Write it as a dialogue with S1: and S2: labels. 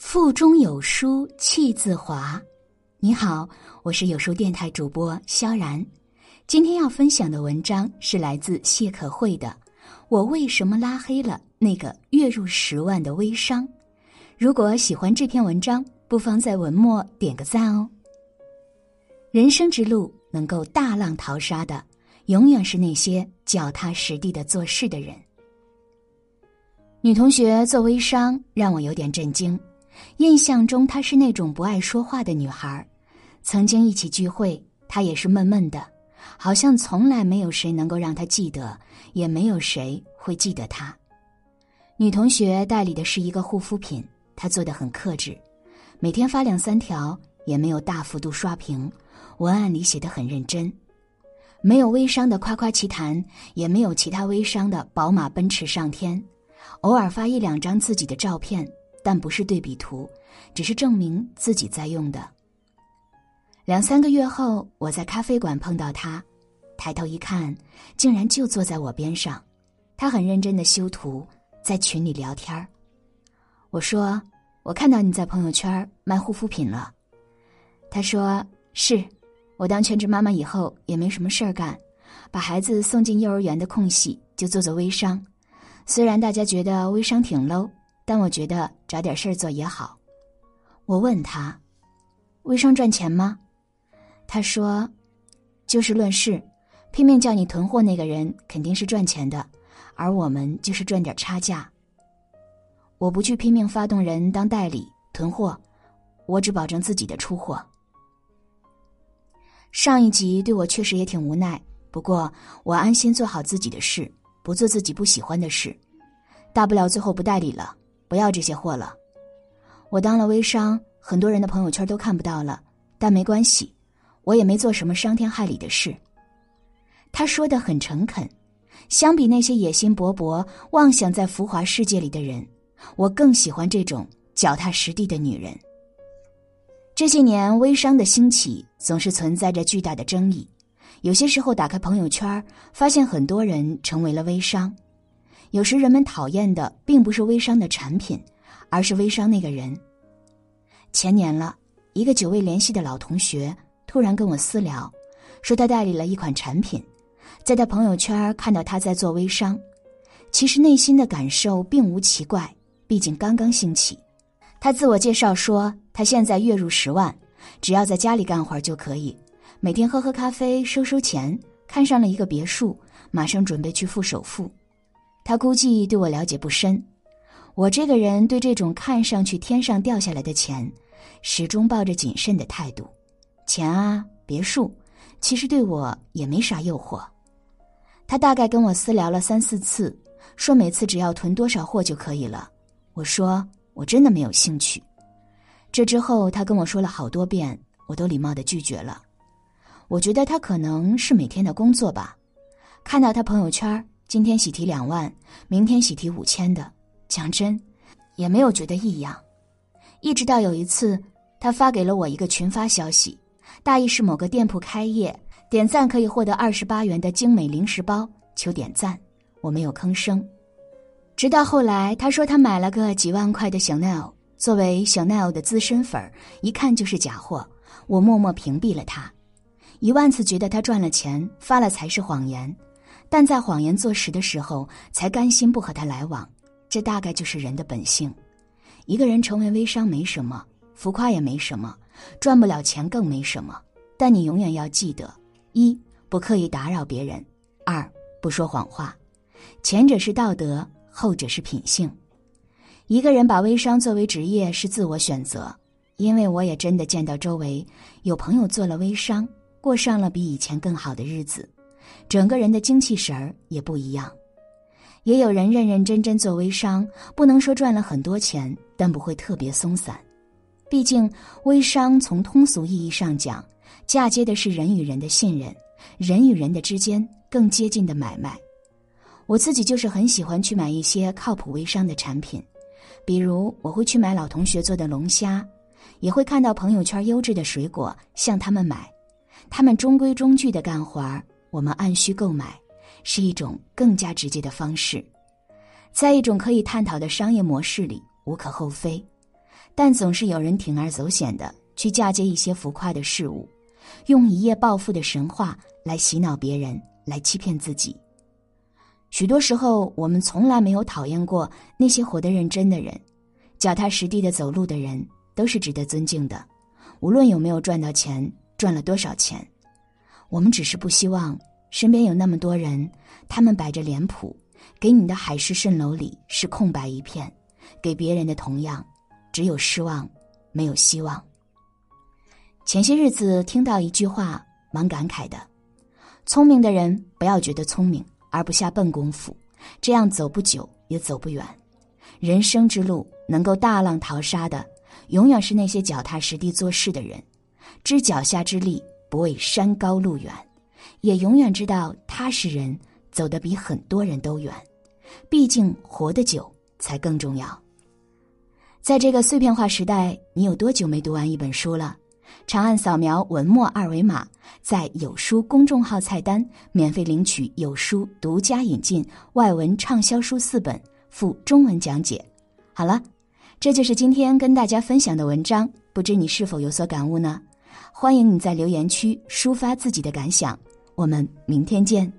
S1: 腹中有书气自华。你好，我是有书电台主播萧然。今天要分享的文章是来自谢可慧的《我为什么拉黑了那个月入十万的微商》。如果喜欢这篇文章，不妨在文末点个赞哦。人生之路能够大浪淘沙的，永远是那些脚踏实地的做事的人。女同学做微商让我有点震惊，印象中她是那种不爱说话的女孩。曾经一起聚会，她也是闷闷的，好像从来没有谁能够让她记得，也没有谁会记得她。女同学代理的是一个护肤品，她做的很克制，每天发两三条，也没有大幅度刷屏，文案里写的很认真，没有微商的夸夸其谈，也没有其他微商的宝马奔驰上天。偶尔发一两张自己的照片，但不是对比图，只是证明自己在用的。两三个月后，我在咖啡馆碰到他，抬头一看，竟然就坐在我边上。他很认真的修图，在群里聊天儿我说：“我看到你在朋友圈卖护肤品了。”他说：“是，我当全职妈妈以后也没什么事儿干，把孩子送进幼儿园的空隙就做做微商。”虽然大家觉得微商挺 low，但我觉得找点事儿做也好。我问他：“微商赚钱吗？”他说：“就事论事，拼命叫你囤货那个人肯定是赚钱的，而我们就是赚点差价。我不去拼命发动人当代理囤货，我只保证自己的出货。”上一集对我确实也挺无奈，不过我安心做好自己的事。不做自己不喜欢的事，大不了最后不代理了，不要这些货了。我当了微商，很多人的朋友圈都看不到了，但没关系，我也没做什么伤天害理的事。他说的很诚恳，相比那些野心勃勃、妄想在浮华世界里的人，我更喜欢这种脚踏实地的女人。这些年，微商的兴起总是存在着巨大的争议。有些时候打开朋友圈，发现很多人成为了微商。有时人们讨厌的并不是微商的产品，而是微商那个人。前年了，一个久未联系的老同学突然跟我私聊，说他代理了一款产品，在他朋友圈看到他在做微商。其实内心的感受并无奇怪，毕竟刚刚兴起。他自我介绍说，他现在月入十万，只要在家里干活就可以。每天喝喝咖啡，收收钱，看上了一个别墅，马上准备去付首付。他估计对我了解不深，我这个人对这种看上去天上掉下来的钱，始终抱着谨慎的态度。钱啊，别墅，其实对我也没啥诱惑。他大概跟我私聊了三四次，说每次只要囤多少货就可以了。我说我真的没有兴趣。这之后他跟我说了好多遍，我都礼貌的拒绝了。我觉得他可能是每天的工作吧，看到他朋友圈，今天喜提两万，明天喜提五千的，讲真，也没有觉得异样。一直到有一次，他发给了我一个群发消息，大意是某个店铺开业，点赞可以获得二十八元的精美零食包，求点赞。我没有吭声。直到后来，他说他买了个几万块的香奈儿，作为香奈儿的资深粉儿一看就是假货，我默默屏蔽了他。一万次觉得他赚了钱发了才是谎言，但在谎言坐实的时候，才甘心不和他来往。这大概就是人的本性。一个人成为微商没什么，浮夸也没什么，赚不了钱更没什么。但你永远要记得：一不刻意打扰别人；二不说谎话。前者是道德，后者是品性。一个人把微商作为职业是自我选择，因为我也真的见到周围有朋友做了微商。过上了比以前更好的日子，整个人的精气神儿也不一样。也有人认认真真做微商，不能说赚了很多钱，但不会特别松散。毕竟微商从通俗意义上讲，嫁接的是人与人的信任，人与人的之间更接近的买卖。我自己就是很喜欢去买一些靠谱微商的产品，比如我会去买老同学做的龙虾，也会看到朋友圈优质的水果，向他们买。他们中规中矩的干活儿，我们按需购买，是一种更加直接的方式，在一种可以探讨的商业模式里无可厚非。但总是有人铤而走险的去嫁接一些浮夸的事物，用一夜暴富的神话来洗脑别人，来欺骗自己。许多时候，我们从来没有讨厌过那些活得认真的人，脚踏实地的走路的人都是值得尊敬的。无论有没有赚到钱，赚了多少钱，我们只是不希望身边有那么多人，他们摆着脸谱，给你的海市蜃楼里是空白一片，给别人的同样只有失望，没有希望。前些日子听到一句话，蛮感慨的：聪明的人不要觉得聪明。而不下笨功夫，这样走不久也走不远。人生之路能够大浪淘沙的，永远是那些脚踏实地做事的人，知脚下之力不畏山高路远，也永远知道踏实人走得比很多人都远。毕竟活得久才更重要。在这个碎片化时代，你有多久没读完一本书了？长按扫描文末二维码，在有书公众号菜单免费领取有书独家引进外文畅销书四本，附中文讲解。好了，这就是今天跟大家分享的文章，不知你是否有所感悟呢？欢迎你在留言区抒发自己的感想，我们明天见。